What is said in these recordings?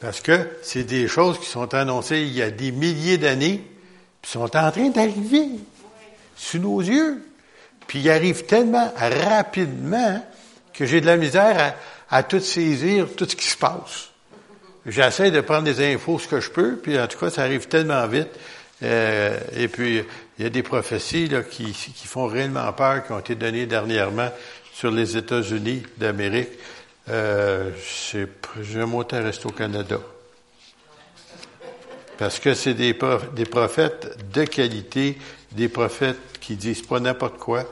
Parce que c'est des choses qui sont annoncées il y a des milliers d'années, puis sont en train d'arriver sous nos yeux. Puis ils arrivent tellement rapidement que j'ai de la misère à, tout saisir, tout ce qui se passe. J'essaie de prendre des infos ce que je peux, puis en tout cas, ça arrive tellement vite. Euh, et puis, il y a des prophéties là, qui, qui font réellement peur, qui ont été données dernièrement sur les États-Unis d'Amérique. Euh, J'aime autant rester au Canada. Parce que c'est des, des prophètes de qualité, des prophètes qui disent pas n'importe quoi.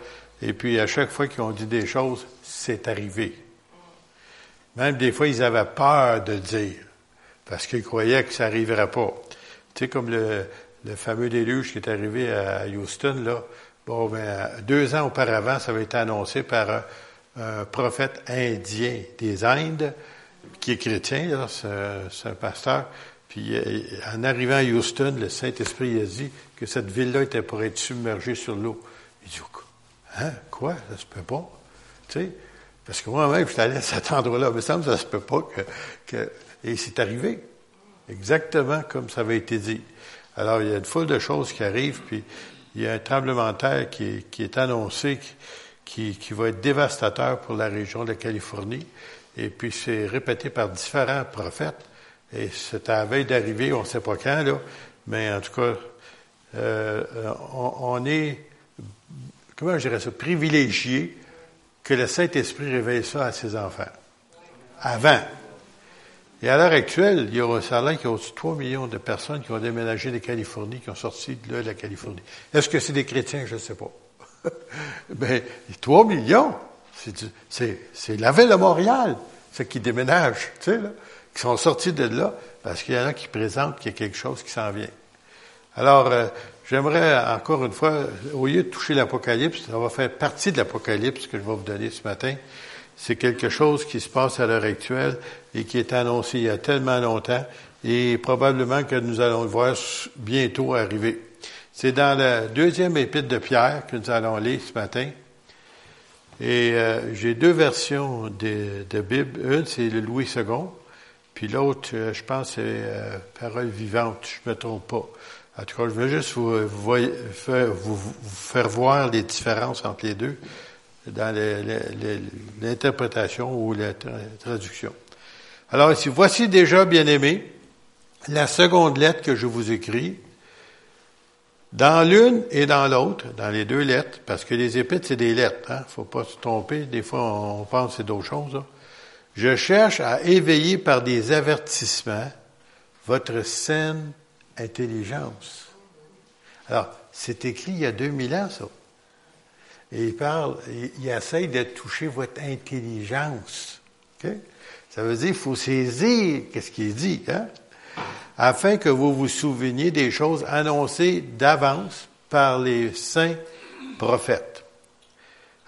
Et puis, à chaque fois qu'ils ont dit des choses, c'est arrivé. Même des fois, ils avaient peur de dire, parce qu'ils croyaient que ça n'arriverait pas. Tu sais, comme le, le fameux déluge qui est arrivé à Houston, là, bon, ben, deux ans auparavant, ça avait été annoncé par un, prophète indien des Indes, qui est chrétien, c'est un pasteur. Puis, euh, en arrivant à Houston, le Saint-Esprit a dit que cette ville-là était pour être submergée sur l'eau. Il dit, hein, quoi? Ça se peut pas? Tu sais, parce que moi-même, je suis allé à cet endroit-là. Mais ça me ça se peut pas que, que... Et c'est arrivé. Exactement comme ça avait été dit. Alors, il y a une foule de choses qui arrivent, puis il y a un tremblement de terre qui est, annoncé, qui, va être dévastateur pour la région de Californie. Et puis, c'est répété par différents prophètes. Et c'est à la veille d'arriver, on ne sait pas quand, là, mais en tout cas, euh, on, on, est, comment je dirais ça, privilégié que le Saint-Esprit réveille ça à ses enfants. Avant. Et à l'heure actuelle, il y a a qu'il y a au-dessus de 3 millions de personnes qui ont déménagé de Californie, qui ont sorti de la Californie. Est-ce que c'est des chrétiens? Je ne sais pas. Mais 3 millions, c'est la ville de Montréal, ceux qui déménagent, tu sais, là, qui sont sortis de là, parce qu'il y en a qui présentent qu'il y a quelque chose qui s'en vient. Alors, euh, j'aimerais encore une fois, au lieu de toucher l'Apocalypse, ça va faire partie de l'Apocalypse que je vais vous donner ce matin, c'est quelque chose qui se passe à l'heure actuelle et qui est annoncé il y a tellement longtemps et probablement que nous allons le voir bientôt arriver. C'est dans la deuxième épître de Pierre que nous allons lire ce matin. Et euh, j'ai deux versions de, de, Bible. Une, c'est le Louis II, puis l'autre, euh, je pense, c'est euh, Parole vivante, je me trompe pas. En tout cas, je veux juste vous, vous, vous faire voir les différences entre les deux dans l'interprétation ou la traduction. Alors ici, voici déjà, bien aimé, la seconde lettre que je vous écris. Dans l'une et dans l'autre, dans les deux lettres, parce que les épîtres, c'est des lettres, hein, faut pas se tromper, des fois on pense que c'est d'autres choses. Hein. Je cherche à éveiller par des avertissements votre saine intelligence. Alors, c'est écrit il y a 2000 ans, ça. Et il parle, il, essaye de toucher votre intelligence. Ça veut dire qu'il faut saisir qu'est-ce qui est dit, hein? Afin que vous vous souveniez des choses annoncées d'avance par les saints prophètes.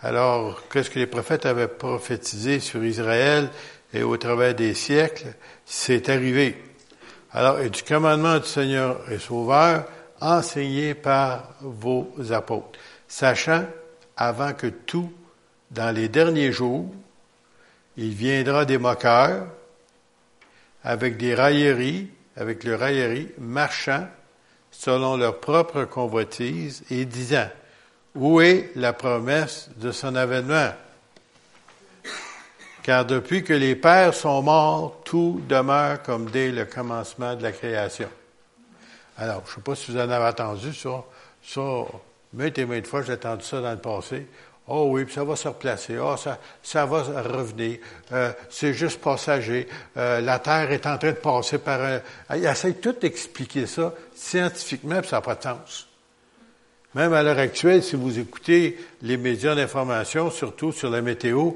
Alors, qu'est-ce que les prophètes avaient prophétisé sur Israël et au travers des siècles, c'est arrivé. Alors, et du commandement du Seigneur et Sauveur, enseigné par vos apôtres, sachant avant que tout, dans les derniers jours, il viendra des moqueurs avec des railleries, avec le raillerie, marchant selon leur propre convoitise et disant, où est la promesse de son avènement? Car depuis que les pères sont morts, tout demeure comme dès le commencement de la création. Alors, je ne sais pas si vous en avez entendu ça. Ça, Maintes et maintes fois, j'ai entendu ça dans le passé. Oh oui, puis ça va se replacer. Oh, ça, ça va revenir. Euh, c'est juste passager. Euh, la Terre est en train de passer par un... Il essaie tout expliquer ça scientifiquement, puis ça n'a pas de sens. Même à l'heure actuelle, si vous écoutez les médias d'information, surtout sur la météo,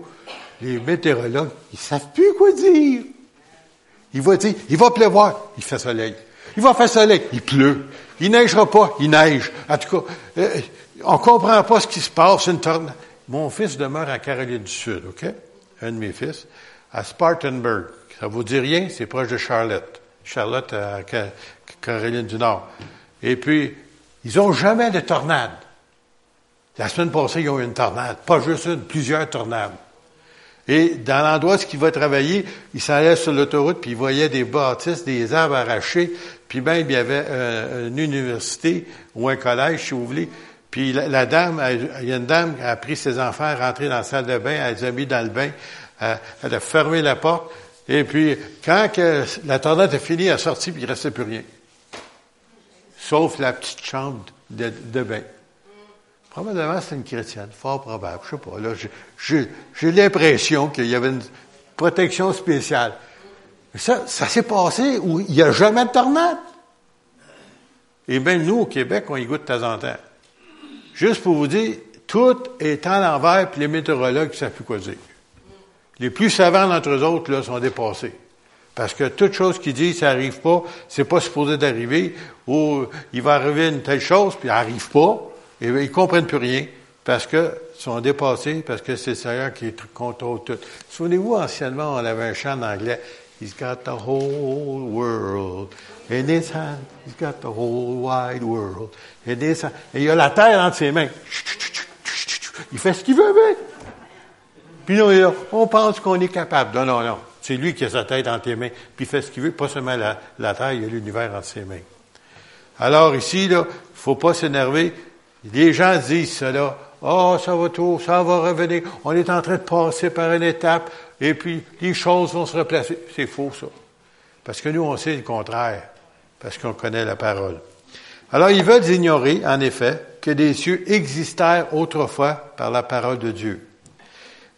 les météorologues, ils savent plus quoi dire. Il va dire, il va pleuvoir, il fait soleil. Il va faire soleil, il pleut. Il neigera pas, il neige. En tout cas, euh, on comprend pas ce qui se passe. Une tornade. Mon fils demeure à Caroline du Sud, OK? Un de mes fils, à Spartanburg. Ça vous dit rien? C'est proche de Charlotte. Charlotte à Caroline du Nord. Et puis, ils ont jamais de tornade. La semaine passée, ils ont eu une tornade. Pas juste une, plusieurs tornades. Et dans l'endroit où il va travailler, il s'en allait sur l'autoroute, puis il voyait des bâtisses, des arbres arrachés, puis même il y avait euh, une université ou un collège, si vous voulez. Puis la, dame, il y a une dame qui a pris ses enfants, à rentrer dans la salle de bain, elle les a mis dans le bain, elle, a fermé la porte, et puis quand que la tornade a fini, elle a sorti, puis il ne restait plus rien. Sauf la petite chambre de, bain. Probablement, c'est une chrétienne, fort probable. Je sais pas. Là, j'ai l'impression qu'il y avait une protection spéciale. ça, ça s'est passé où il n'y a jamais de tornade. Et même nous, au Québec, on y goûte de temps en temps. Juste pour vous dire, tout est en l'envers, puis les météorologues ne savent plus. Les plus savants d'entre eux autres, là, sont dépassés. Parce que toute chose qu'ils disent, ça n'arrive pas, c'est pas supposé d'arriver, ou il va arriver une telle chose, puis elle n'arrive pas. Et ils comprennent plus rien parce que sont dépassés, parce que c'est le Seigneur qui contrôle tout. Souvenez-vous, anciennement, on avait un chant en anglais. He's got the whole world in his hand. He's got the whole wide world Et il a la terre entre ses mains. Il fait ce qu'il veut avec. Puis nous, on pense qu'on est capable. Non, non, non. C'est lui qui a sa tête entre ses mains, puis il fait ce qu'il veut. Pas seulement la, terre, il a l'univers entre ses mains. Alors ici, là, faut pas s'énerver. Les gens disent cela. Oh, ça va tout, ça va revenir. On est en train de passer par une étape et puis les choses vont se replacer. C'est faux, ça. Parce que nous, on sait le contraire. Parce qu'on connaît la parole. Alors, ils veulent ignorer, en effet, que des cieux existèrent autrefois par la parole de Dieu.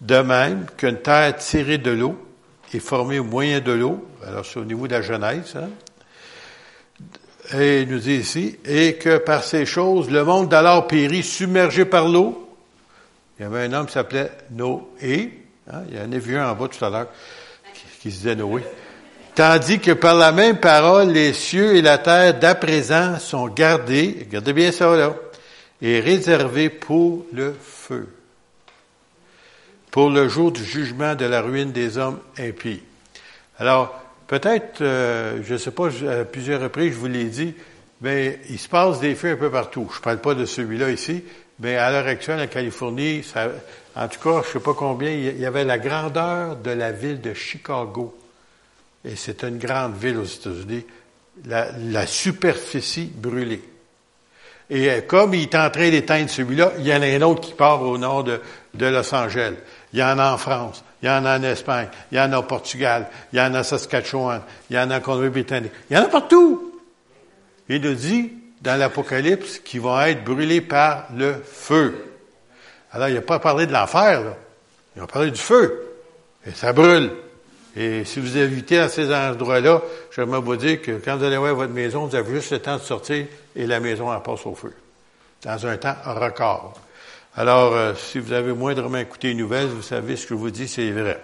De même qu'une terre tirée de l'eau est formée au moyen de l'eau. Alors, c'est au niveau de la Genèse, hein? et il nous dit ici, et que par ces choses, le monde d'alors périt, submergé par l'eau. Il y avait un homme qui s'appelait Noé. Hein, il y en a vu un en bas tout à l'heure qui, se disait Noé. Tandis que par la même parole, les cieux et la terre d'à présent sont gardés, regardez bien ça là, et réservés pour le feu, pour le jour du jugement de la ruine des hommes impies. Alors, Peut-être, euh, je ne sais pas, à plusieurs reprises, je vous l'ai dit, mais il se passe des feux un peu partout. Je ne parle pas de celui-là ici, mais à l'heure actuelle, en Californie, en tout cas, je ne sais pas combien, il y avait la grandeur de la ville de Chicago. Et c'est une grande ville aux États-Unis. La, superficie brûlée. Et euh, comme il est en train d'éteindre celui-là, il y en a un autre qui part au nord de, de Los Angeles. Il y en a en France il y en a en Espagne, il y en a au Portugal, il y en a en Saskatchewan, il y en a en Colombie-Britannique. Il y en a partout. Il nous dit dans l'Apocalypse qu'ils vont être brûlés par le feu. Alors, il n'a pas parlé de l'enfer, là. Il a parlé du feu. Et ça brûle. Et si vous évitez à ces endroits-là, j'aimerais vous dire que quand vous allez voir votre maison, vous avez juste le temps de sortir et la maison en passe au feu. Dans un temps record. Alors, euh, si vous avez moindrement écouté les nouvelles, vous savez ce que je vous dis, c'est vrai.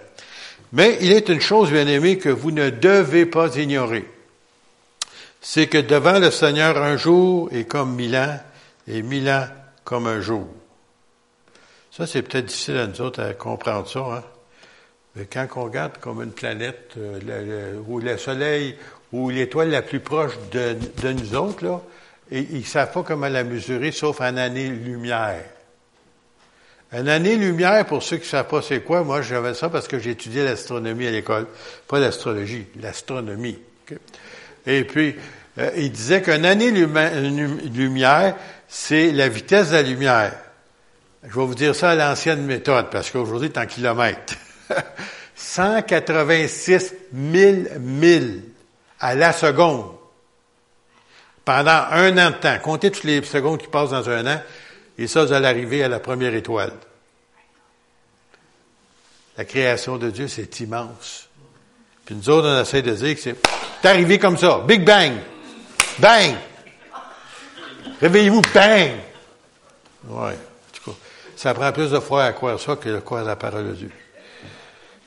Mais il est une chose, bien aimé, que vous ne devez pas ignorer. C'est que devant le Seigneur, un jour est comme mille ans, et mille ans comme un jour. Ça, c'est peut-être difficile à nous autres à comprendre ça. Hein? Mais quand on regarde comme une planète, euh, ou le Soleil, ou l'étoile la plus proche de, nous autres, là, ils ne savent pas comment la mesurer, sauf en années-lumière. Une année-lumière, pour ceux qui ne savent pas c'est quoi, moi j'avais ça parce que j'ai étudié l'astronomie à l'école. Pas l'astrologie, l'astronomie. Et puis, euh, il disait qu'une année-lumière, c'est la vitesse de la lumière. Je vais vous dire ça à l'ancienne méthode, parce qu'aujourd'hui, c'est en kilomètres. 186 000 milles à la seconde. Pendant un an de temps. Comptez toutes les secondes qui passent dans un an. Et ça, vous allez arriver à la première étoile. La création de Dieu, c'est immense. Puis nous autres, on essaie de dire que c'est arrivé comme ça. Big bang. Bang. Réveillez-vous, bang. Ouais. Ça prend plus de foi à croire ça que de croire la parole de Dieu.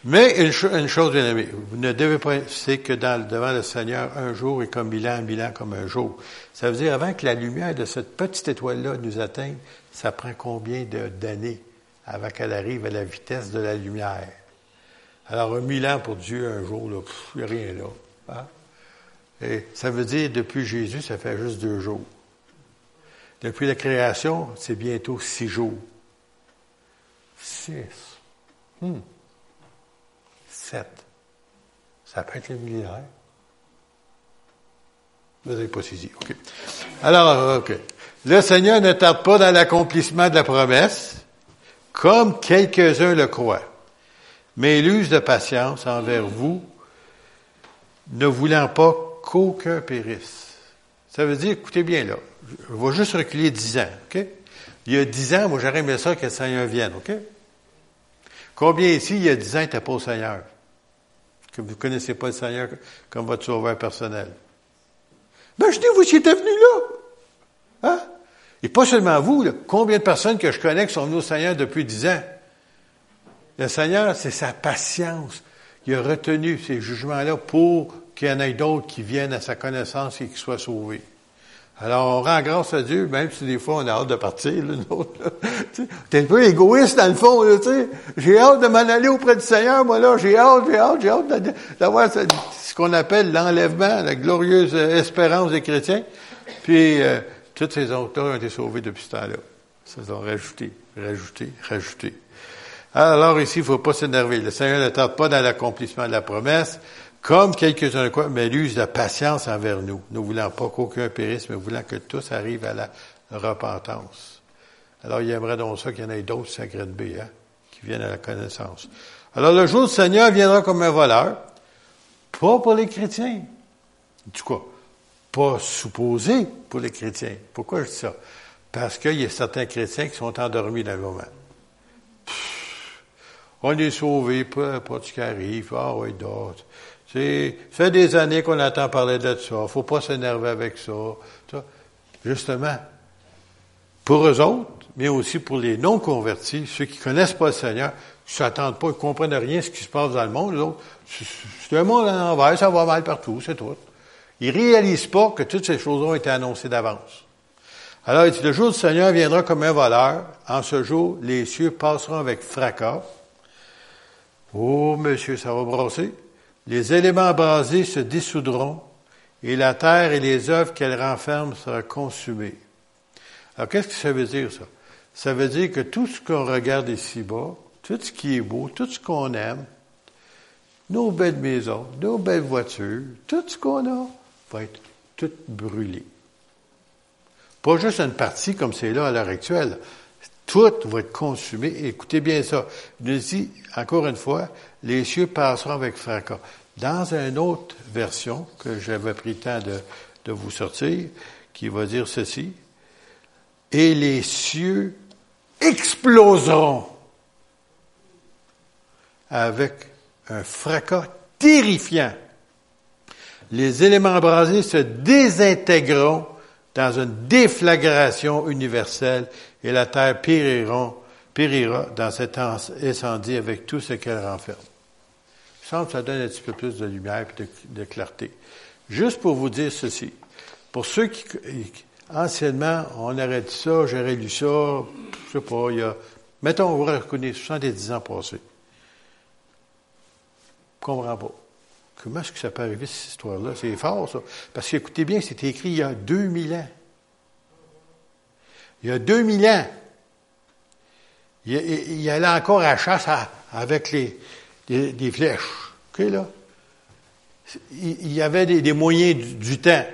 Mais une, chose, bien aimée, vous ne devez pas, c'est que dans, devant le Seigneur, un jour est comme mille ans, mille ans comme un jour. Ça veut dire, avant que la lumière de cette petite étoile-là nous atteigne, ça prend combien d'années avant qu'elle arrive à la vitesse de la lumière? Alors, un mille ans pour Dieu, un jour, là, il a rien là. Hein? Et ça veut dire, depuis Jésus, ça fait juste deux jours. Depuis la création, c'est bientôt six jours. Six. Hmm. 7. Ça peut être le millénaire. Vous n'avez pas saisi. Alors, OK. Le Seigneur ne tarde pas dans l'accomplissement de la promesse, comme quelques-uns le croient, mais il use de patience envers vous, ne voulant pas qu'aucun périsse. Ça veut dire, écoutez bien là, je vais juste reculer dix ans, OK? Il y a dix ans, moi j'aurais aimé ça que le Seigneur vienne, OK? Combien ici, il y a dix ans, n'était pas au Seigneur? Que vous ne connaissez pas le Seigneur comme votre sauveur personnel. Imaginez-vous s'il était venu là. Hein? Et pas seulement vous, combien de personnes que je connais sont venues au Seigneur depuis dix ans? Le Seigneur, c'est sa patience. Il a retenu ces jugements-là pour qu'il y en ait d'autres qui viennent à sa connaissance et qui soient sauvés. Alors, on rend grâce à Dieu, même si des fois on a hâte de partir, là, T'es un peu égoïste dans le fond, tu sais. J'ai hâte de m'en aller auprès du Seigneur, moi là, j'ai hâte, j'ai hâte, j'ai hâte d'avoir ce qu'on appelle l'enlèvement, la glorieuse espérance des chrétiens. Puis, euh, toutes ces autres-là ont été sauvés depuis ce temps-là. Ça ont rajouté, rajouté, rajouté. Alors ici, il ne faut pas s'énerver. Le Seigneur ne tarde pas dans l'accomplissement de la promesse, comme quelques-uns de quoi, mais il use de patience envers nous, ne voulant pas qu'aucun périsse, mais voulant que tous arrivent à la repentance. Alors, il aimerait donc ça qu'il y en ait d'autres, ça B, hein, qui viennent à la connaissance. Alors, le jour du Seigneur viendra comme un voleur, pas pour les chrétiens. Du quoi? Pas supposé pour les chrétiens. Pourquoi je dis ça? Parce qu'il y a certains chrétiens qui sont endormis dans le moment. on est sauvés, pas, pas ce qui. Ah oui, d'autres. C'est, ça fait des années qu'on entend parler de ça. Faut pas s'énerver avec ça. Justement, pour eux autres, mais aussi pour les non-convertis, ceux qui connaissent pas le Seigneur, qui s'attendent pas, qui comprennent rien ce qui se passe dans le monde, c'est un monde à l'envers, ça va mal partout, c'est tout. Ils réalisent pas que toutes ces choses ont été annoncées d'avance. Alors, il dit, le jour du Seigneur viendra comme un voleur. En ce jour, les cieux passeront avec fracas. Oh, monsieur, ça va brasser les éléments basés se dissoudront et la terre et les œuvres qu'elle renferme seront consumées. Alors, qu'est-ce que ça veut dire, ça? Ça veut dire que tout ce qu'on regarde ici-bas, tout ce qui est beau, tout ce qu'on aime, nos belles maisons, nos belles voitures, tout ce qu'on a va être tout brûlé. Pas juste une partie comme c'est là à l'heure actuelle. Tout va être consumé. Écoutez bien ça. Il nous encore une fois, les cieux passeront avec fracas. Dans une autre version que j'avais pris le temps de, de vous sortir, qui va dire ceci, et les cieux exploseront avec un fracas terrifiant. Les éléments brasés se désintégreront dans une déflagration universelle et la terre périra dans cet incendie avec tout ce qu'elle renferme ça donne un petit peu plus de lumière et de, clarté. Juste pour vous dire ceci. Pour ceux qui, anciennement, on aurait dit ça, j'aurais lu ça, je sais pas, il y a, mettons, vous reconnaissez 70 ans passés. Je comprends pas. Comment est-ce que ça peut arriver, cette histoire-là? C'est fort, ça. Parce qu'écoutez bien, c'était écrit il y a 2000 ans. Il y a 2000 ans. Il, il, il allait encore à chasse avec les, des, flèches. OK, là? Il y avait des, moyens du, temps.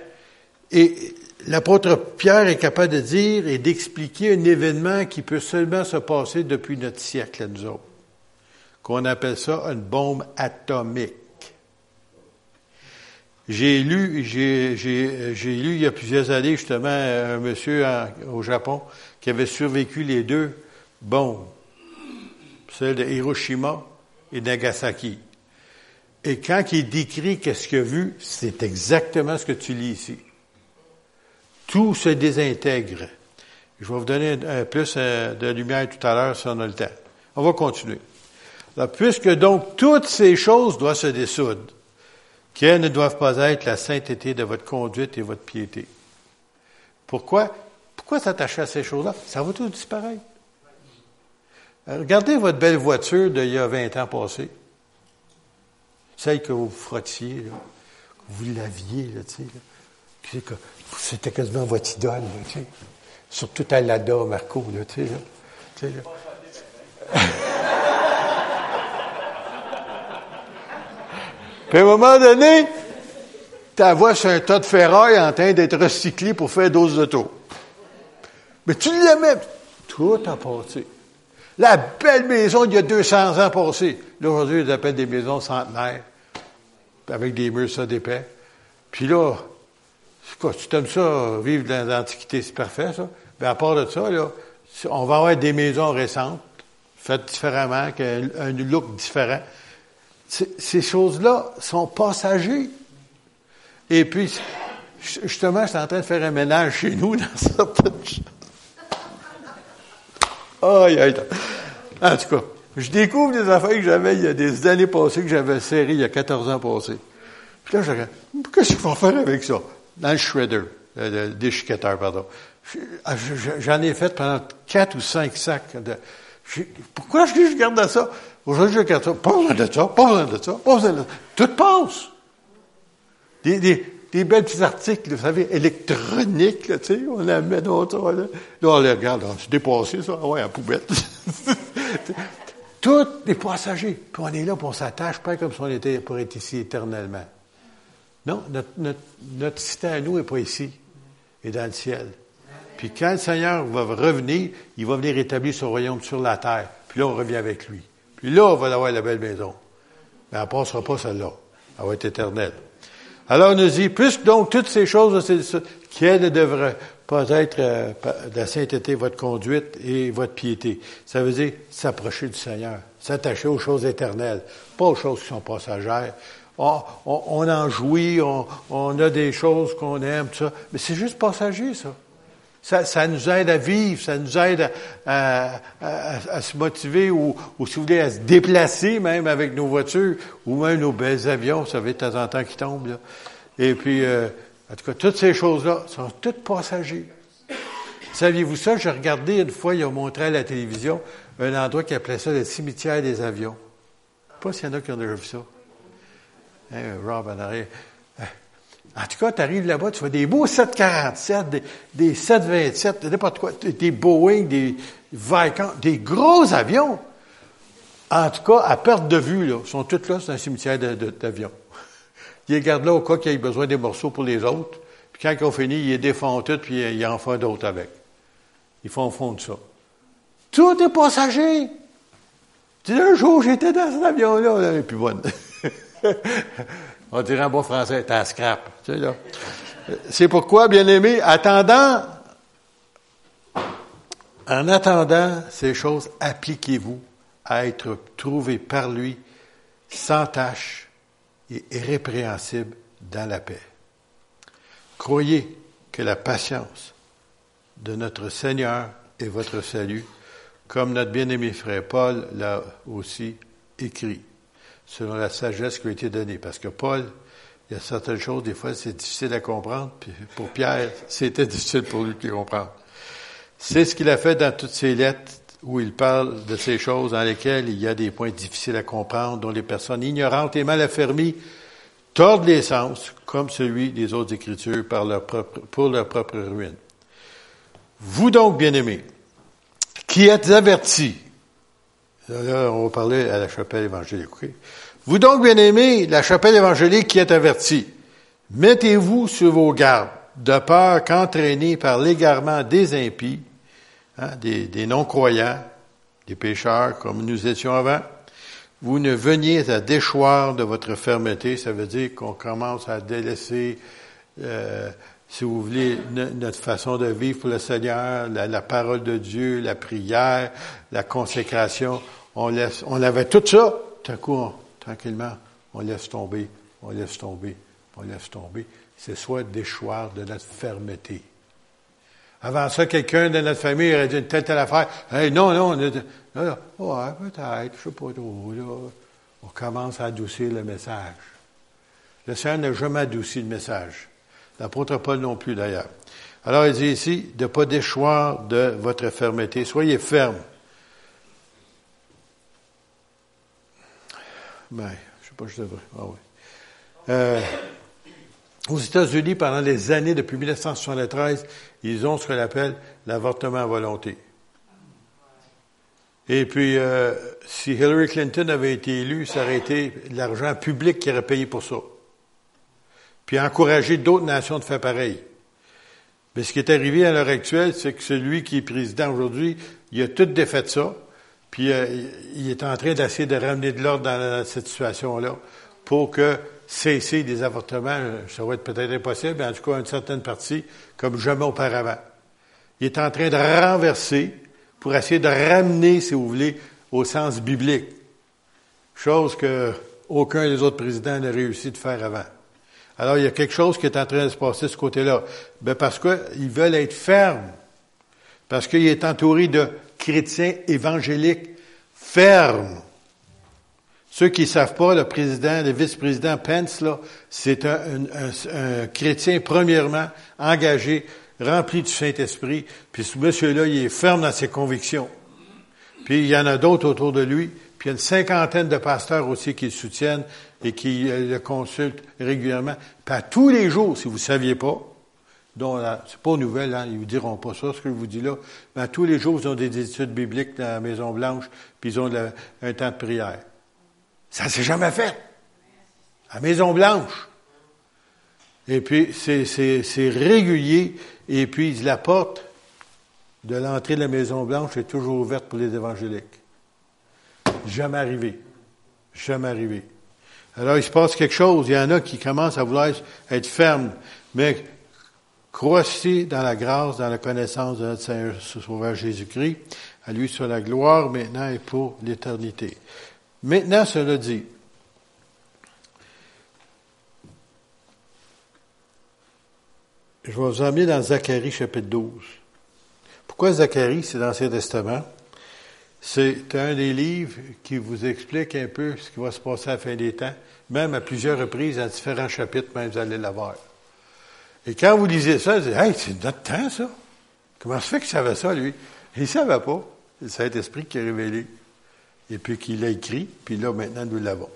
Et l'apôtre Pierre est capable de dire et d'expliquer un événement qui peut seulement se passer depuis notre siècle à nous autres. Qu'on appelle ça une bombe atomique. J'ai lu, j'ai, lu il y a plusieurs années justement un monsieur au Japon qui avait survécu les deux bombes, celle de Hiroshima et Nagasaki. Et quand il décrit qu'est-ce qu'il a vu, c'est exactement ce que tu lis ici. Tout se désintègre. Je vais vous donner un, plus euh, de lumière tout à l'heure si on a le temps. On va continuer. Puisque donc toutes ces choses doivent se dissoudre, qu'elles ne doivent pas être la sainteté de votre conduite et votre piété. Pourquoi? Pourquoi s'attacher à ces choses-là? Ça va tout disparaître. Euh, regardez votre belle voiture d'il y a 20 ans passés. Celle que vous frottiez, que vous laviez, là, tu sais. C'était quasiment votre idole, là. Surtout à Lada, Marco, là, tu sais. Puis à un moment donné, ta voix sur un tas de ferraille en train d'être recyclé pour faire dose d'auto. Mais tu l'aimais. Tout a passé. La belle maison il y a 200 ans passé. Là, aujourd'hui, ils appellent des maisons centenaires, avec des murs ça d'épais. Puis là, quoi, tu t'aimes ça, vivre dans l'Antiquité, c'est parfait, ça? Mais à part de ça, là, on va avoir des maisons récentes, faites différemment, avec un, look différent. Ces choses-là sont passagers. Et puis, justement, je suis en train de faire un ménage chez nous dans certaines choses. En tout cas, je découvre des affaires que j'avais il y a des années passées, que j'avais serrées il y a 14 ans passés. Puis là, je regarde, qu'est-ce qu'il faut faire avec ça? Dans le shredder, le déchiqueteur, pardon. Ah, j'en ai fait pendant quatre ou cinq sacs. Pourquoi je, je garde ça? Aujourd'hui, je garde ça. Pas besoin de ça, pas besoin de ça, pas besoin de ça. Tout passe. Des, des belles petits articles, vous savez, électroniques, tu sais, on la met dans ça, là. Là, on les regarde, c'est dépassé, ça, ouais, à poubelle. Tout les passagers. Puis on est là, pour on s'attache, pas comme si on était pour être ici éternellement. Non, notre, notre, notre cité à nous n'est pas ici, est dans le ciel. Puis quand le Seigneur va revenir, il va venir établir son royaume sur la terre. Puis là, on revient avec lui. Puis là, on va avoir la belle maison. Mais elle ne passera pas celle-là. Elle va être éternelle. Alors, on nous dit, puisque donc toutes ces choses, quelle ne devrait pas être euh, la sainteté, votre conduite et votre piété. Ça veut dire s'approcher du Seigneur, s'attacher aux choses éternelles, pas aux choses qui sont passagères. On, en jouit, on, a des choses qu'on aime, tout ça, mais c'est juste passager, ça. Ça, ça, nous aide à vivre, ça nous aide à, à, se motiver ou, ou, si vous voulez, à se déplacer même avec nos voitures ou même nos belles avions, ça fait de temps en temps qui tombent. Là. Et puis, euh, en tout cas, toutes ces choses-là sont toutes passagers. Saviez-vous ça? J'ai regardé une fois, ils ont montré à la télévision un endroit qui appelait ça le cimetière des avions. Je sais pas s'il y en a qui ont déjà vu ça. Hein, Rob en arrière. En tout cas, tu arrives là-bas, tu vois des beaux 747, des, des 727, n'importe quoi, des Boeing, des Viking, des gros avions. En tout cas, à perte de vue, là, sont tous là, c'est un cimetière d'avions. Ils les gardent là au cas qu'il ait besoin des morceaux pour les autres. Puis quand ils ont fini, ils les défont tout, puis ils en font d'autres avec. Ils font fond de ça. Tout est passager. Tu un jour, j'étais dans cet avion-là, elle est plus bonne. On dirait en bon français, t'as scrap. C'est pourquoi, bien aimé, attendant, en attendant ces choses, appliquez-vous à être trouvé par lui sans tâche et irrépréhensible dans la paix. Croyez que la patience de notre Seigneur est votre salut, comme notre bien-aimé frère Paul l'a aussi écrit selon la sagesse qui a été donnée. Parce que Paul, il y a certaines choses, des fois, c'est difficile à comprendre. Puis pour Pierre, c'était difficile pour lui de comprendre. C'est ce qu'il a fait dans toutes ses lettres où il parle de ces choses dans lesquelles il y a des points difficiles à comprendre, dont les personnes ignorantes et mal affermies tordent les sens, comme celui des autres Écritures par leur propre, pour leur propre ruine. Vous donc, bien-aimés, qui êtes avertis, Là, on va parler à la chapelle évangélique. Vous donc, bien-aimés, la chapelle évangélique qui est avertie, mettez-vous sur vos gardes, de peur qu'entraînés par l'égarement des impies, hein, des, des non-croyants, des pécheurs, comme nous étions avant, vous ne veniez à déchoir de votre fermeté. Ça veut dire qu'on commence à délaisser, euh, si vous voulez, notre façon de vivre pour le Seigneur, la, parole de Dieu, la prière, la consécration on laisse, on avait tout ça, tout à coup, tranquillement, on laisse tomber, on laisse tomber, on laisse tomber. C'est soit déchoir de notre fermeté. Avant ça, quelqu'un de notre famille aurait dit une telle, telle affaire. Hey, non, non, on est, là, ouais, peut-être, je sais pas trop, là. On commence à adoucir le message. Le Seigneur n'a jamais adouci le message. L'apôtre Paul non plus, d'ailleurs. Alors, il dit ici, de ne pas déchoir de votre fermeté. Soyez ferme. Ben, je sais pas, je devrais. Ah oui. Euh, aux États-Unis, pendant les années depuis 1973, ils ont ce qu'on appelle l'avortement à volonté. Et puis, euh, si Hillary Clinton avait été élue, ça aurait été l'argent public qui aurait payé pour ça. Puis encourager d'autres nations de faire pareil. Mais ce qui est arrivé à l'heure actuelle, c'est que celui qui est président aujourd'hui, il a tout défait ça. Puis euh, il est en train d'essayer de ramener de l'ordre dans, cette situation-là pour que cesser des avortements, euh, ça va être peut-être impossible, mais en tout cas une certaine partie, comme jamais auparavant. Il est en train de renverser pour essayer de ramener, si vous voulez, au sens biblique. Chose que aucun des autres présidents n'a réussi de faire avant. Alors, il y a quelque chose qui est en train de se passer de ce côté-là. Ben, parce qu'ils veulent être fermes. Parce qu'il est entouré de chrétiens évangéliques fermes. Ceux qui ne savent pas, le président, le vice-président Pence, là, c'est un, un, chrétien, premièrement, engagé, rempli du Saint-Esprit. Puis ce monsieur-là, il est ferme dans ses convictions. Puis il y en a d'autres autour de lui. Puis il y a une cinquantaine de pasteurs aussi qui le soutiennent et qui euh, le consultent régulièrement. Pas tous les jours, si vous ne saviez pas, dont c'est pas nouvelle, hein, ils vous diront pas ça, ce que je vous dis là, mais tous les jours, ils ont des études bibliques dans la Maison Blanche, puis ils ont un temps de prière. Ça s'est jamais fait. À la Maison Blanche. Et puis, c'est régulier, et puis la porte de l'entrée de la Maison Blanche est toujours ouverte pour les évangéliques. Jamais arrivé. Jamais arrivé. Alors, il se passe quelque chose. Il y en a qui commencent à vouloir être fermes. Mais croissez dans la grâce, dans la connaissance de notre Seigneur Sauveur Jésus-Christ? À lui soit la gloire maintenant et pour l'éternité. Maintenant, cela dit, je vais vous emmener dans Zacharie chapitre 12. Pourquoi Zacharie, c'est l'Ancien Testament? C'est un des livres qui vous explique un peu ce qui va se passer à la fin des temps, même à plusieurs reprises, dans différents chapitres, même vous allez l'avoir. Et quand vous lisez ça, vous dites, hey, c'est notre temps, ça. Comment se fait qu'il savait ça, lui? Il ne savait pas. C'est Saint-Esprit qui a révélé. Et puis qu'il l'a écrit, puis là, maintenant, nous l'avons.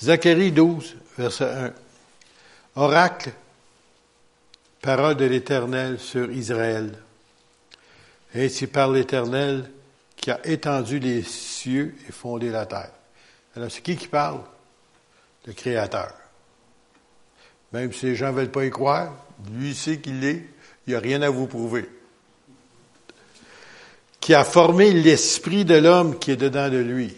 Zacharie 12, verset 1. Oracle, parole de l'Éternel sur Israël. Ainsi parle l'Éternel, qui a étendu les cieux et fondé la terre. Alors, c'est qui qui parle? Le Créateur. Même si les gens ne veulent pas y croire, lui sait qu'il l'est, il n'y a rien à vous prouver. Qui a formé l'esprit de l'homme qui est dedans de lui.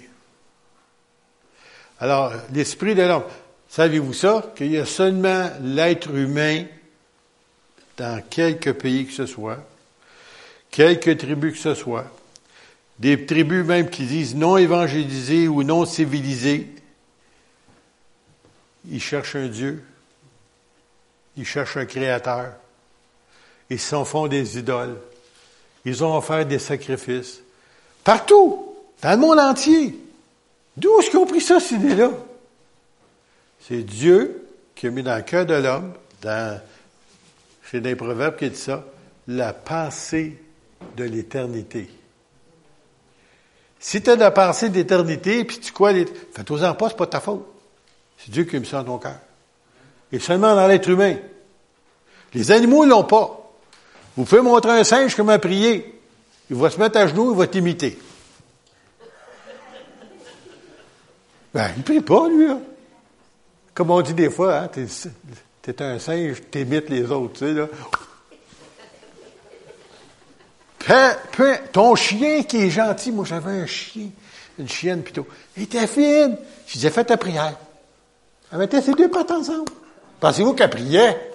Alors, l'esprit de l'homme, savez-vous ça? Qu'il y a seulement l'être humain dans quelque pays que ce soit, quelque tribu que ce soit, des tribus même qui disent non évangélisées ou non civilisées, ils cherchent un Dieu, ils cherchent un Créateur, ils s'en font des idoles, ils ont offert des sacrifices, partout, dans le monde entier. D'où est-ce qu'ils ont pris ça, cette idée-là? C'est Dieu qui a mis dans le cœur de l'homme, dans, chez des proverbes qui dit ça, la pensée de l'éternité. Si tu as de la pensée d'éternité, puis tu crois, fais-toi-en pas, c'est pas ta faute. C'est Dieu qui a mis ça dans ton cœur. Et seulement dans l'être humain. Les animaux ne l'ont pas. Vous pouvez montrer un singe comment prier. Il va se mettre à genoux, il va t'imiter. Ben, il prie pas, lui. Hein. Comme on dit des fois, hein, t'es, es un singe, t'imites les autres, tu sais, là ton chien qui est gentil, moi j'avais un chien, une chienne plutôt. Il était fine. Je disais, fais ta prière. Elle mettait ses deux pattes ensemble. Pensez-vous qu'elle priait?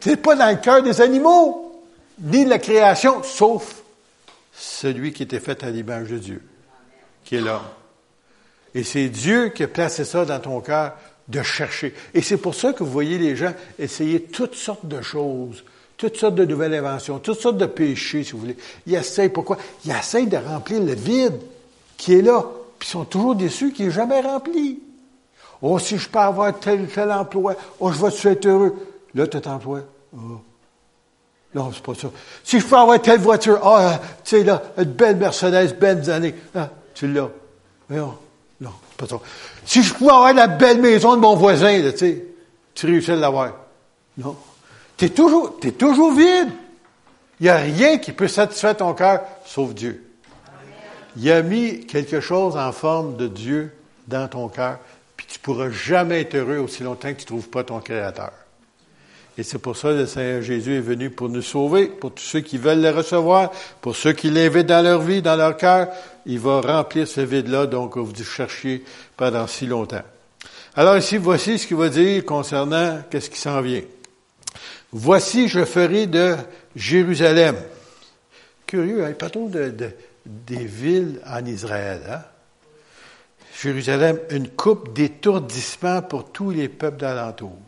C'est pas dans le cœur des animaux, ni de la création, sauf celui qui était fait à l'image de Dieu, qui est l'homme. Et c'est Dieu qui a placé ça dans ton cœur de chercher. Et c'est pour ça que vous voyez les gens essayer toutes sortes de choses toutes sortes de nouvelles inventions, toutes sortes de péchés, si vous voulez. Ils essayent, pourquoi? Ils essayent de remplir le vide qui est là, puis ils sont toujours déçus qu'il n'est jamais rempli. Oh, si je peux avoir tel tel emploi, oh, je vais être heureux? Là, tu emploi. Oh. Non, c'est pas ça. Si je peux avoir telle voiture, ah, oh, tu sais, là, une belle Mercedes, belle années, ah, tu l'as. Non, non, c'est pas ça. Si je pouvais avoir la belle maison de mon voisin, tu sais, tu réussis à l'avoir. Non. Tu es toujours, es toujours vide. Il n'y a rien qui peut satisfaire ton cœur sauf Dieu. Il a mis quelque chose en forme de Dieu dans ton cœur, puis tu pourras jamais être heureux aussi longtemps que tu ne trouves pas ton Créateur. Et c'est pour ça que le Seigneur Jésus est venu pour nous sauver, pour tous ceux qui veulent le recevoir, pour ceux qui l'invitent dans leur vie, dans leur cœur. Il va remplir ce vide-là, donc vous cherchiez pendant si longtemps. Alors ici, voici ce qu'il va dire concernant qu'est-ce qui s'en vient. Voici, je ferai de Jérusalem. Curieux, hein? Partons de, de, des villes en Israël. Hein? Jérusalem, une coupe d'étourdissement pour tous les peuples d'alentour.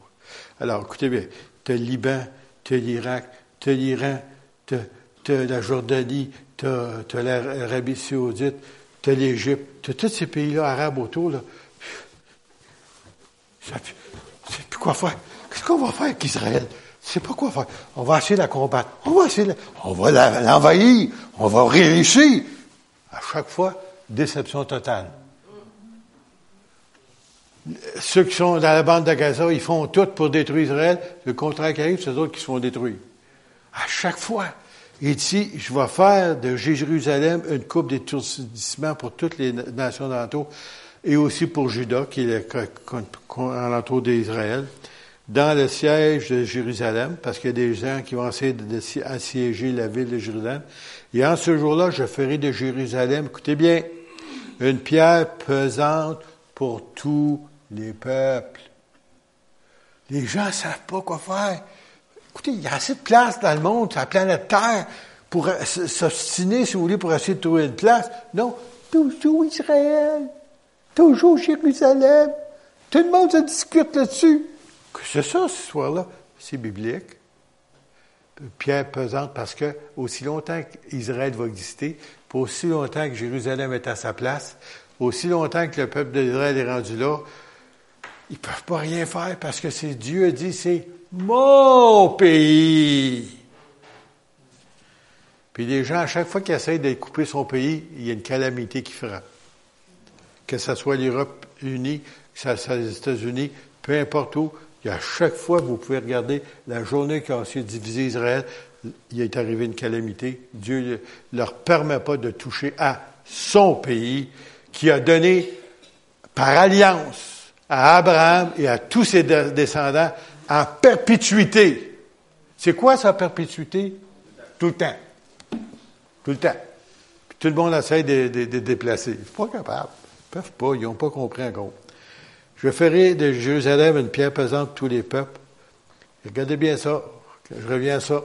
Alors, écoutez bien, tu as le Liban, tu as l'Irak, tu as l'Iran, tu as, la Jordanie, tu as, l'Arabie saoudite, tu as l'Égypte, tu as tous ces pays-là arabes autour. Là. Sais plus quoi faire. Qu'est-ce qu'on va faire avec Israël? Sais pas quoi faire. On va essayer de la combattre. On va essayer de, on va l'envahir. On va réussir. À chaque fois, déception totale. Ceux qui sont dans la bande de Gaza, ils font tout pour détruire Israël. Le contraire qui arrive, c'est eux qui se font détruire. À chaque fois. Il dit, je vais faire de Jérusalem une coupe d'étourdissement pour toutes les nations d'entour et aussi pour Judas, qui est l'entour d'Israël, dans le siège de Jérusalem, parce qu'il y a des gens qui vont essayer d'assiéger la ville de Jérusalem. Et en ce jour-là, je ferai de Jérusalem, écoutez bien, une pierre pesante pour tous les peuples. Les gens ne savent pas quoi faire. Écoutez, il y a assez de place dans le monde, sur la planète Terre, pour s'obstiner, si vous voulez, pour essayer de trouver une place. Non, toujours Israël, toujours Jérusalem. Tout le monde se discute là-dessus. C'est ça, ce soir-là. C'est biblique. Pierre pesante parce que aussi longtemps qu'Israël va exister, pour aussi longtemps que Jérusalem est à sa place, aussi longtemps que le peuple d'Israël est rendu là, ils peuvent pas rien faire parce que c'est Dieu a dit c'est mon pays. Puis les gens, à chaque fois qu'ils essayent de couper son pays, il y a une calamité qui frappe. Que ce soit l'Europe unie, que ce soit les États-Unis, peu importe où, et à chaque fois, vous pouvez regarder la journée qui a diviser Israël, il est arrivé une calamité. Dieu ne leur permet pas de toucher à son pays qui a donné par alliance à Abraham et à tous ses descendants en perpétuité. C'est quoi sa perpétuité? Tout le temps. Tout le temps. Puis tout le monde essaie de, de déplacer. Ils ne sont pas capables. Ils ne peuvent pas. Ils n'ont pas compris encore. Je ferai de Jérusalem une pierre pesante tous les peuples. Regardez bien ça. Je reviens à ça.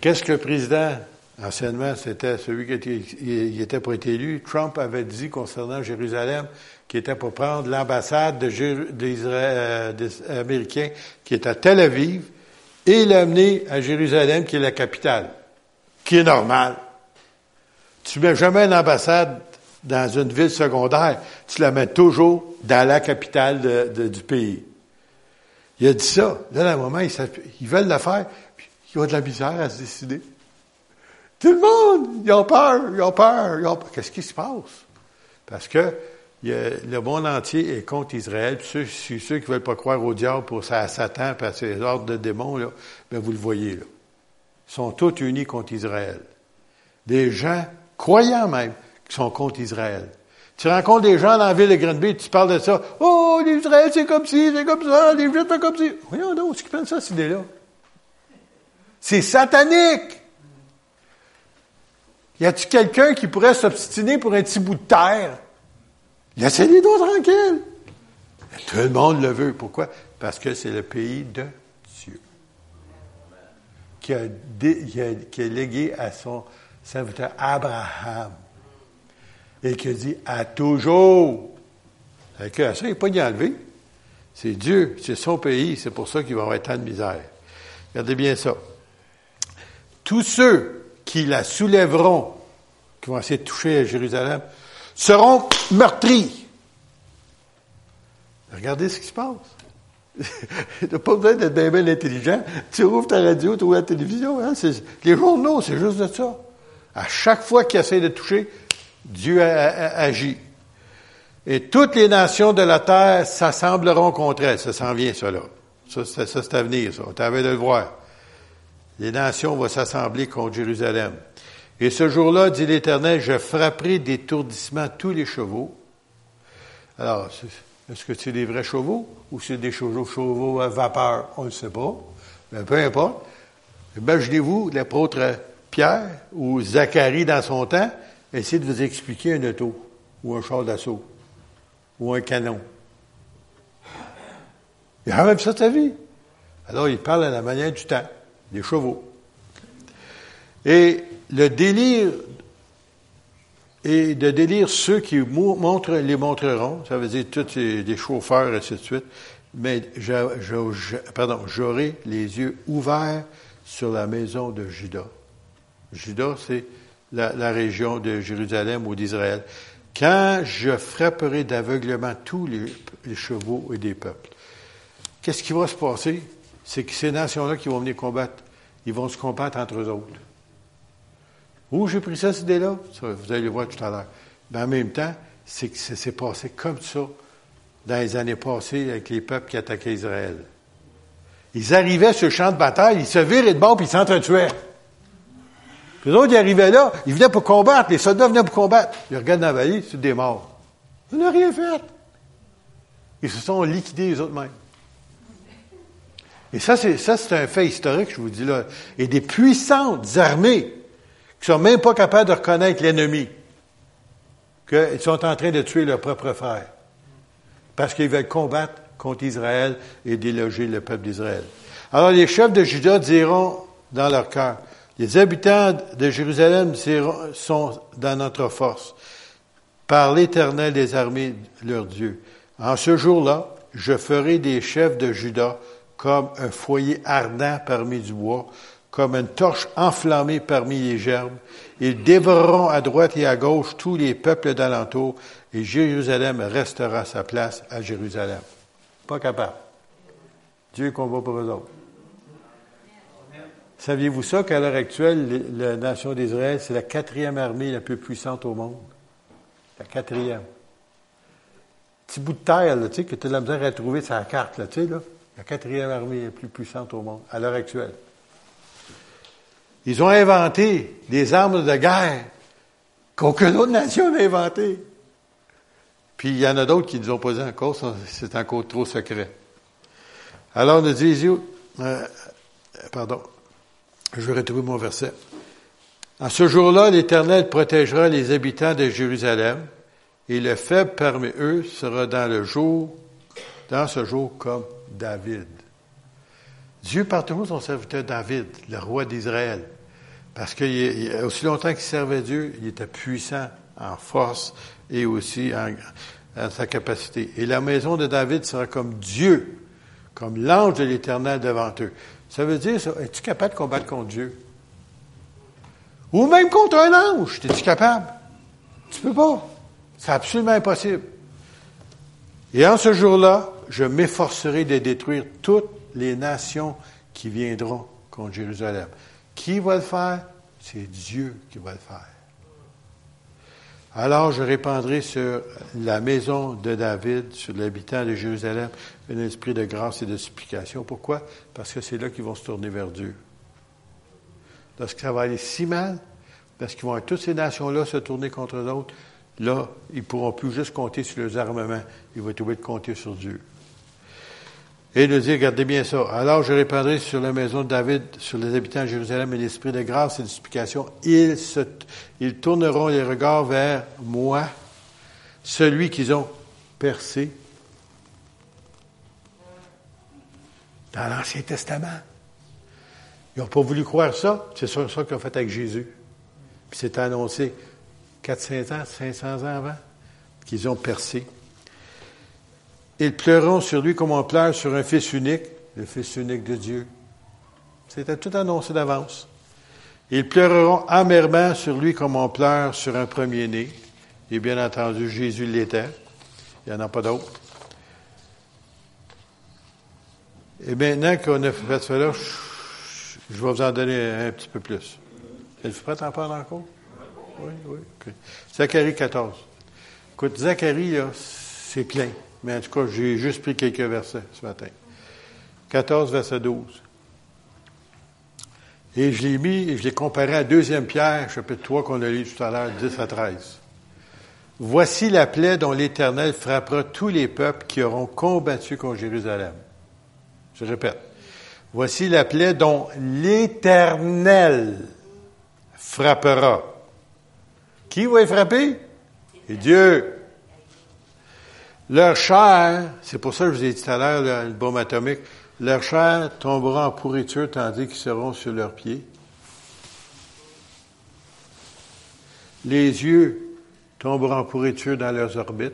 Qu'est-ce que le président, anciennement, c'était celui qui était, il était pour être élu, Trump avait dit concernant Jérusalem, qui était pour prendre l'ambassade de, des, euh, Américains qui est à Tel Aviv et l'amener à Jérusalem, qui est la capitale, qui est normal. Tu mets jamais une ambassade dans une ville secondaire, tu la mets toujours dans la capitale du pays. Il a dit ça. Là, à un moment, ils, ils veulent le faire, puis ils ont de la misère à se décider. Tout le monde, ils ont peur, ils ont peur, ils ont peur. Qu'est-ce qui se passe? Parce que le monde entier est contre Israël. Puis ceux, qui ne veulent pas croire au diable pour ça, à Satan, et à ses ordres de démons, là, ben vous le voyez là. Ils sont tous unis contre Israël. Des gens, croyants même, qui sont contre Israël. Tu rencontres des gens dans la ville de Grenby, tu parles de ça. Oh, l'Israël, c'est comme ci, c'est comme ça, les Juifs, c'est comme ci. Voyons donc, ce qui prennent ça, cette idée-là. C'est satanique. Y a-t-il quelqu'un qui pourrait s'obstiner pour un petit bout de terre? Laissez-les donc tranquilles. Tout le monde le veut. Pourquoi? Parce que c'est le pays de Dieu. Qui a, qui a légué à son serviteur Abraham et qui dit à toujours. Que ça, il n'est pas y enlevé. C'est Dieu, c'est son pays, c'est pour ça qu'il va avoir tant de misère. Regardez bien ça. Tous ceux qui la soulèveront, qui vont essayer de toucher à Jérusalem, seront meurtris. Regardez ce qui se passe. tu n'as pas besoin d'être bien, intelligent. Tu ouvres ta radio, tu ouvres la télévision. Hein? Les journaux, c'est juste de ça. À chaque fois qu'ils essaient de toucher, Dieu agit. Et toutes les nations de la terre s'assembleront contre elle. Ça s'en vient, ça, là. Ça, c'est à venir, ça. Tu avais de le voir. Les nations vont s'assembler contre Jérusalem. Et ce jour-là, dit l'Éternel, je frapperai d'étourdissement tous les chevaux. Alors, est-ce que c'est des vrais chevaux ou c'est des chevaux, chevaux à vapeur? On ne sait pas. Mais peu importe. Imaginez-vous l'apôtre Pierre ou Zacharie dans son temps essayer de vous expliquer un auto ou un char d'assaut ou un canon. Il a même ça de sa vie. Alors, il parle à la manière du temps, des chevaux. Et le délire et de délire, ceux qui montrent les montreront, ça veut dire tous les, chauffeurs, et ainsi de suite, mais j'aurai les yeux ouverts sur la maison de Judas. Judas, c'est la, région de Jérusalem ou d'Israël. Quand je frapperai d'aveuglement tous les, chevaux et des peuples, qu'est-ce qui va se passer? C'est que ces nations-là qui vont venir combattre, ils vont se combattre entre eux autres. Où j'ai pris cette idée-là? Vous allez le voir tout à l'heure. Mais en même temps, c'est que ça s'est passé comme ça dans les années passées avec les peuples qui attaquaient Israël. Ils arrivaient sur le champ de bataille, ils se viraient de bord puis ils s'entretuaient. Puis les autres, ils arrivaient là, ils venaient pour combattre, les soldats venaient pour combattre. Ils regardent dans la vallée, c'est des morts. Ils n'ont rien fait. Ils se sont liquidés les autres mêmes. Et ça, c'est, ça, c'est un fait historique, je vous dis là. Et des puissantes armées qui sont même pas capables de reconnaître l'ennemi, qu'ils sont en train de tuer leurs propres frères, parce qu'ils veulent combattre contre Israël et déloger le peuple d'Israël. Alors les chefs de Juda diront dans leur cœur, les habitants de Jérusalem sont dans notre force, par l'Éternel des armées, leur Dieu. En ce jour-là, je ferai des chefs de Juda comme un foyer ardent parmi du bois, comme une torche enflammée parmi les gerbes. Ils dévoreront à droite et à gauche tous les peuples d'alentour, et Jérusalem restera sa place à Jérusalem. Pas capable. Dieu combat pour eux autres. Saviez-vous ça qu'à l'heure actuelle, la nation d'Israël, c'est la quatrième armée la plus puissante au monde? La quatrième. Petit bout de terre, là, tu sais, que tu as la misère à trouver sur la carte, là, tu sais, là. La quatrième armée la plus puissante au monde, à l'heure actuelle. Ils ont inventé des armes de guerre qu'aucune autre nation n'a inventé. Puis il y en a d'autres qui nous ont dit encore, c'est encore trop secret. Alors nous dit euh, pardon, je vais retrouver mon verset. En ce jour-là, l'Éternel protégera les habitants de Jérusalem, et le faible parmi eux sera dans le jour, dans ce jour comme David. Dieu part toujours son serviteur David, le roi d'Israël. Parce que aussi longtemps qu'il servait Dieu, il était puissant en force et aussi en, sa capacité. Et la maison de David sera comme Dieu, comme l'ange de l'Éternel devant eux. Ça veut dire, es-tu capable de combattre contre Dieu? Ou même contre un ange, es-tu capable? Tu peux pas. C'est absolument impossible. Et en ce jour-là, je m'efforcerai de détruire toutes les nations qui viendront contre Jérusalem. Qui va le faire? C'est Dieu qui va le faire. Alors je répandrai sur la maison de David, sur l'habitant de Jérusalem, un esprit de grâce et de supplication. Pourquoi? Parce que c'est là qu'ils vont se tourner vers Dieu. Va aller si mal, parce qu'ils vont être toutes ces nations-là se tourner contre l'autre, là, ils ne pourront plus juste compter sur leurs armements, ils vont être obligés de compter sur Dieu. Et il nous dit, regardez bien ça. Alors je répandrai sur la maison de David, sur les habitants de Jérusalem, un esprit de grâce et de supplication. Ils, se, ils tourneront les regards vers moi, celui qu'ils ont percé dans l'Ancien Testament. Ils n'ont pas voulu croire ça. C'est ça, qu'ils ont fait avec Jésus. Puis c'est annoncé 400 ans, 500 ans avant qu'ils ont percé. Ils pleureront sur lui comme on pleure sur un fils unique, le fils unique de Dieu. C'était tout annoncé d'avance. Ils pleureront amèrement sur lui comme on pleure sur un premier-né. Et bien entendu, Jésus l'était. Il n'y en a pas d'autre. Et maintenant qu'on a fait cela, je vais vous en donner un petit peu plus. Êtes-vous prêt à en parler encore? Oui, oui. Zacharie 14. Écoute, Zacharie, c'est plein. Mais en tout cas, j'ai juste pris quelques versets ce matin. 14, verset 12. Et je l'ai mis, et je l'ai comparé à deuxième Pierre, chapitre 3, qu'on a lu tout à l'heure, 10 à 13. Voici la plaie dont l'Éternel frappera tous les peuples qui auront combattu contre Jérusalem. Je répète. Voici la plaie dont l'Éternel frappera. Qui va y frapper? Et Dieu. Leur chair, c'est pour ça que je vous ai dit tout à l'heure, le bombe atomique, leur chair tombera en pourriture tandis qu'ils seront sur leurs pieds. Les yeux tomberont en pourriture dans leurs orbites.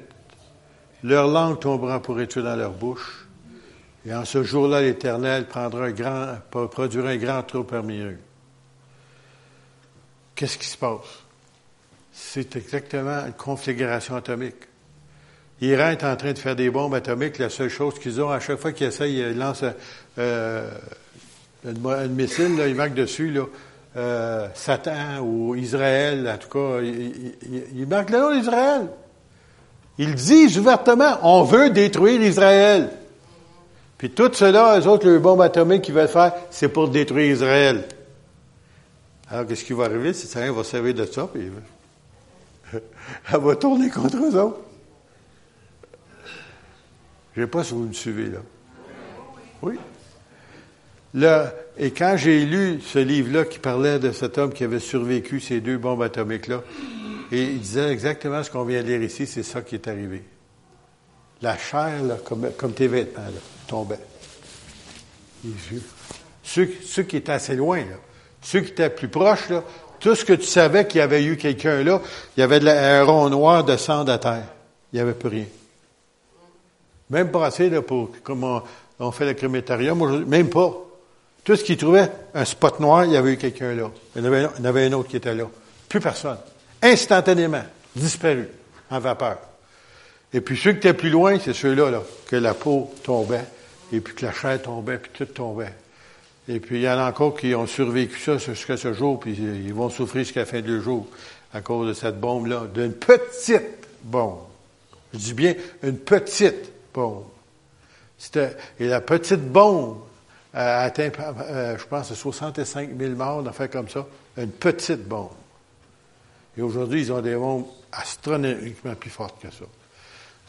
Leur langue tombera en pourriture dans leur bouche. Et en ce jour-là, l'Éternel produira un grand trou parmi eux. Qu'est-ce qui se passe? C'est exactement une conflagration atomique. L'Iran est en train de faire des bombes atomiques. La seule chose qu'ils ont, à chaque fois qu'ils essayent, ils lancent euh, un, missile, ils marquent dessus euh, Satan ou Israël, en tout cas, ils, marquent le d'Israël. Ils disent ouvertement, on veut détruire Israël. Puis tout cela, eux autres, les bombes atomiques qu'ils veulent faire, c'est pour détruire Israël. Alors, qu'est-ce qui va arriver? Israël va servir de ça, puis elle va tourner contre eux autres? Je ne sais pas si vous me suivez là. Oui. Là, et quand j'ai lu ce livre-là qui parlait de cet homme qui avait survécu ces deux bombes atomiques-là, et il disait exactement ce qu'on vient de lire ici, c'est ça qui est arrivé. La chair, là, comme, comme tes vêtements, là, tombait. Ceux, ceux qui étaient assez loin, là, ceux qui étaient plus proches, tout ce que tu savais qu'il y avait eu quelqu'un là, il y avait de la, noir de sang à terre. Il n'y avait plus rien. Même pas assez là, pour, comme on, fait le crémétarium aujourd'hui, même pas. Tout ce qui trouvait un spot noir, il y avait eu quelqu'un là. Il y, avait, il y en avait un autre qui était là. Plus personne. Instantanément, disparu, en vapeur. Et puis ceux qui étaient plus loin, c'est ceux-là, là, que la peau tombait, et puis que la chair tombait, puis tout tombait. Et puis il y en a encore qui ont survécu ça jusqu'à ce jour, puis ils vont souffrir jusqu'à la fin du jour à cause de cette bombe-là, d'une petite bombe. Je dis bien une petite bombe. Et la petite bombe a atteint, euh, je pense, 65 000 morts, d'en faire comme ça. Une petite bombe. Et aujourd'hui, ils ont des bombes astronomiquement plus fortes que ça.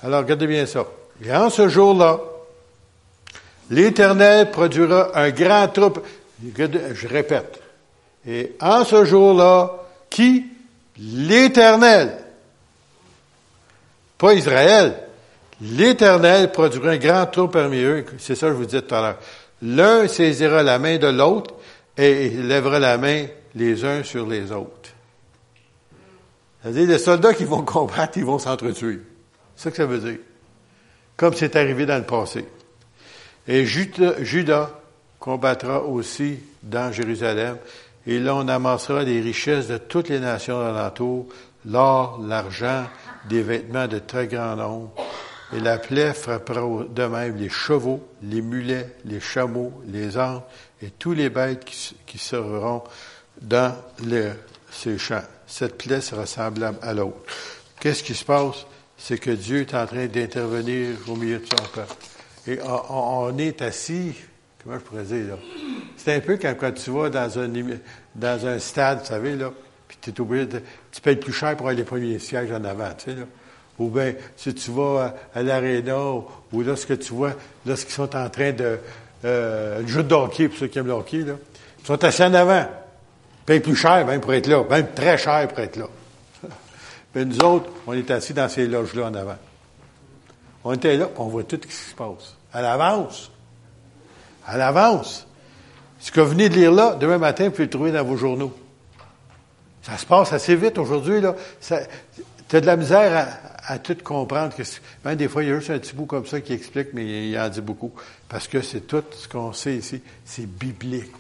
Alors, regardez bien ça. Et en ce jour-là, l'Éternel produira un grand troupe. Je répète. Et en ce jour-là, qui? L'Éternel. Pas Israël. L'Éternel produira un grand trou parmi eux. C'est ça que je vous disais tout à l'heure. L'un saisira la main de l'autre et lèvera la main les uns sur les autres. C'est-à-dire, les soldats qui vont combattre, ils vont s'entretuer. C'est ça que ça veut dire. Comme c'est arrivé dans le passé. Et Judas combattra aussi dans Jérusalem. Et là, on amassera les richesses de toutes les nations alentour, l'or, l'argent, des vêtements de très grand nombre, et la plaie frappera de même les chevaux, les mulets, les chameaux, les ânes et tous les bêtes qui, qui seront dans ces champs. Cette plaie sera semblable à l'autre. Qu'est-ce qui se passe? C'est que Dieu est en train d'intervenir au milieu de son peuple. Et on, est assis, comment je pourrais dire, là? C'est un peu comme quand tu vas dans un, dans un stade, vous savez, là, puis tu es obligé de, tu payes plus cher pour aller les premiers sièges en avant, tu sais, là. Ou bien, si tu vas à, l'aréna, ou, lorsque tu vois, lorsqu'ils sont en train de... Euh, le jeu de hockey, pour ceux qui aiment le là, ils sont assis en avant. Ils payent plus cher, même, pour être là. Même très cher pour être là. Mais nous autres, on est assis dans ces loges-là en avant. On était là, on voit tout ce qui se passe. À l'avance. À l'avance. Ce que vous venez de lire là, demain matin, vous pouvez le trouver dans vos journaux. Ça se passe assez vite aujourd'hui, là. Tu as de la misère à, à tout comprendre. Que même des fois, il y a juste un petit bout comme ça qui explique, mais il en dit beaucoup. Parce que c'est tout ce qu'on sait ici, c'est biblique.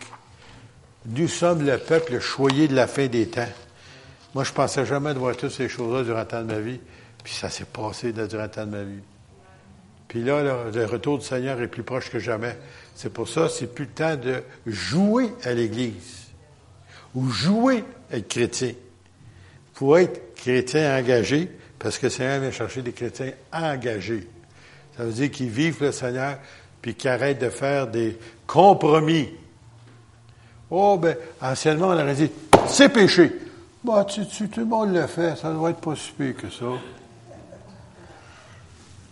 Nous sommes le peuple choyé de la fin des temps. Moi, je pensais jamais de voir toutes ces choses-là durant le temps de ma vie. Puis ça s'est passé durant le temps de ma vie. Puis là, le retour du Seigneur est plus proche que jamais. C'est pour ça, c'est plus le temps de jouer à l'Église ou jouer à être chrétien. Pour être chrétien engagé, parce que le Seigneur vient chercher des chrétiens engagés. Ça veut dire qu'ils vivent le Seigneur, puis qu'ils arrêtent de faire des compromis. Oh, ben, anciennement, on aurait dit, c'est péché. Bah, tu, tu, tout le monde le fait, ça doit être pas si pire que ça.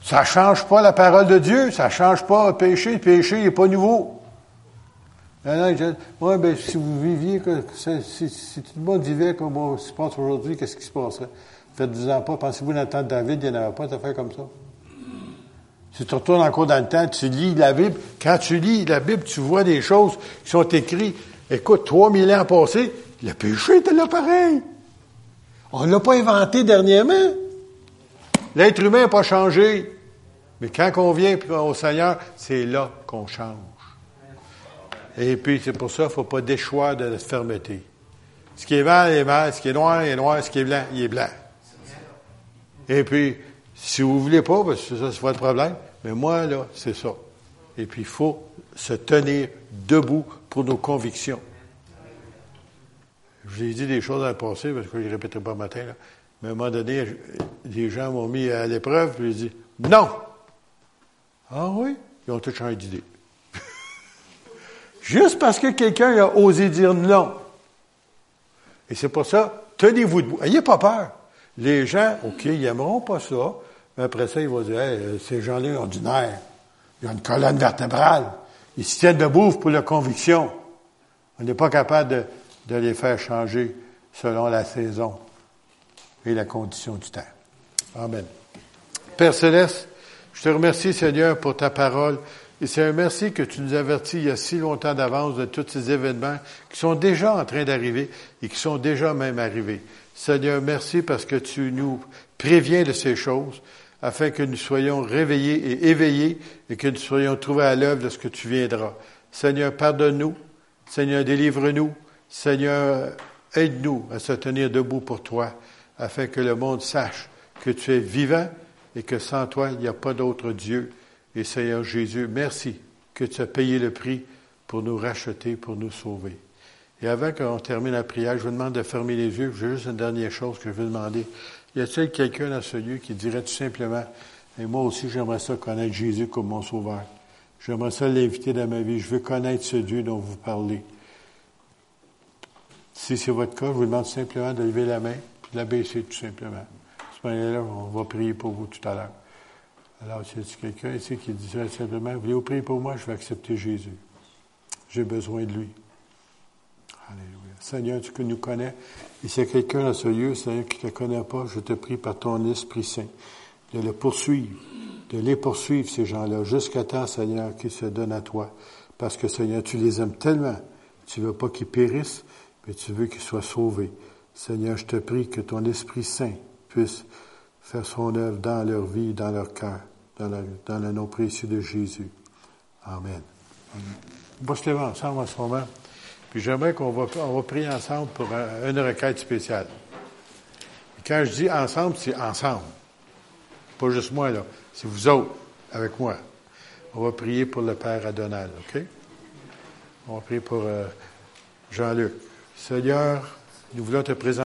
Ça change pas la parole de Dieu, ça change pas le péché, le péché n'est pas nouveau. Non, ouais, ben, si vous viviez, si, si, tout le monde vivait comme on se passe aujourd'hui, qu'est-ce qui se passerait? Faites-vous-en pas. Pensez-vous dans le temps de David, il n'y en avait pas d'affaires comme ça? Si tu retournes encore dans le temps, tu lis la Bible. Quand tu lis la Bible, tu vois des choses qui sont écrites. Écoute, 3000 ans passés, le péché était là pareil. On ne l'a pas inventé dernièrement. L'être humain n'a pas changé. Mais quand on vient au Seigneur, c'est là qu'on change. Et puis, c'est pour ça qu'il ne faut pas déchoir de la fermeté. Ce qui est mal est mal, ce qui est noir est noir, ce qui est blanc, il est blanc. Et puis, si vous ne voulez pas, parce que ça, c'est votre problème, mais moi, là, c'est ça. Et puis, il faut se tenir debout pour nos convictions. Je vous ai dit des choses dans le passé, parce que je ne répéterai pas matin, là. mais à un moment donné, les gens m'ont mis à l'épreuve, puis j'ai dit non! Ah oui? Ils ont tous changé d'idée. Juste parce que quelqu'un a osé dire non. Et c'est pour ça, tenez-vous debout. Ayez pas peur. Les gens, OK, ils n'aimeront pas ça, mais après ça, ils vont dire, hey, ces gens-là ont du nerf. Ils ont une colonne vertébrale. Ils se tiennent debout pour la conviction. On n'est pas capable de, de les faire changer selon la saison et la condition du temps. Amen. Père Céleste, je te remercie, Seigneur, pour ta parole. Et c'est un merci que tu nous avertis il y a si longtemps d'avance de tous ces événements qui sont déjà en train d'arriver et qui sont déjà même arrivés. Seigneur, merci parce que tu nous préviens de ces choses afin que nous soyons réveillés et éveillés et que nous soyons trouvés à l'œuvre de ce que tu viendras. Seigneur, pardonne-nous. Seigneur, délivre-nous. Seigneur, aide-nous à se tenir debout pour toi afin que le monde sache que tu es vivant et que sans toi, il n'y a pas d'autre Dieu. Et Seigneur Jésus, merci que tu as payé le prix pour nous racheter, pour nous sauver. Et avant qu'on termine la prière, je vous demande de fermer les yeux. J'ai juste une dernière chose que je veux demander. Y a-t-il quelqu'un dans ce lieu qui dirait tout simplement, et moi aussi j'aimerais ça connaître Jésus comme mon sauveur. J'aimerais ça l'inviter dans ma vie. Je veux connaître ce Dieu dont vous parlez. Si c'est votre cas, je vous demande simplement de lever la main et de la baisser tout simplement. Ce moment-là, on va prier pour vous tout à l'heure. Alors, a quelqu'un ici qui dirait simplement, voulez-vous prier pour moi? Je vais accepter Jésus. J'ai besoin de lui. Alléluia. Seigneur, tu nous connais. Et s'il y a quelqu'un dans ce lieu, Seigneur, qui ne te connaît pas, je te prie par ton Esprit Saint de le poursuivre, de les poursuivre, ces gens-là, jusqu'à temps, Seigneur, qu'ils se donnent à toi. Parce que, Seigneur, tu les aimes tellement. Tu ne veux pas qu'ils périssent, mais tu veux qu'ils soient sauvés. Seigneur, je te prie que ton Esprit Saint puisse faire son œuvre dans leur vie, dans leur cœur, dans, le nom précieux de Jésus. Amen. On va se lever ensemble en ce moment. Puis j'aimerais qu'on va, on va prier ensemble pour une requête spéciale. quand je dis ensemble, c'est ensemble. Pas juste moi, là. C'est vous autres, avec moi. On va prier pour le Père Adonal, OK? On va prier pour euh, Jean-Luc. Seigneur, nous voulons te présenter.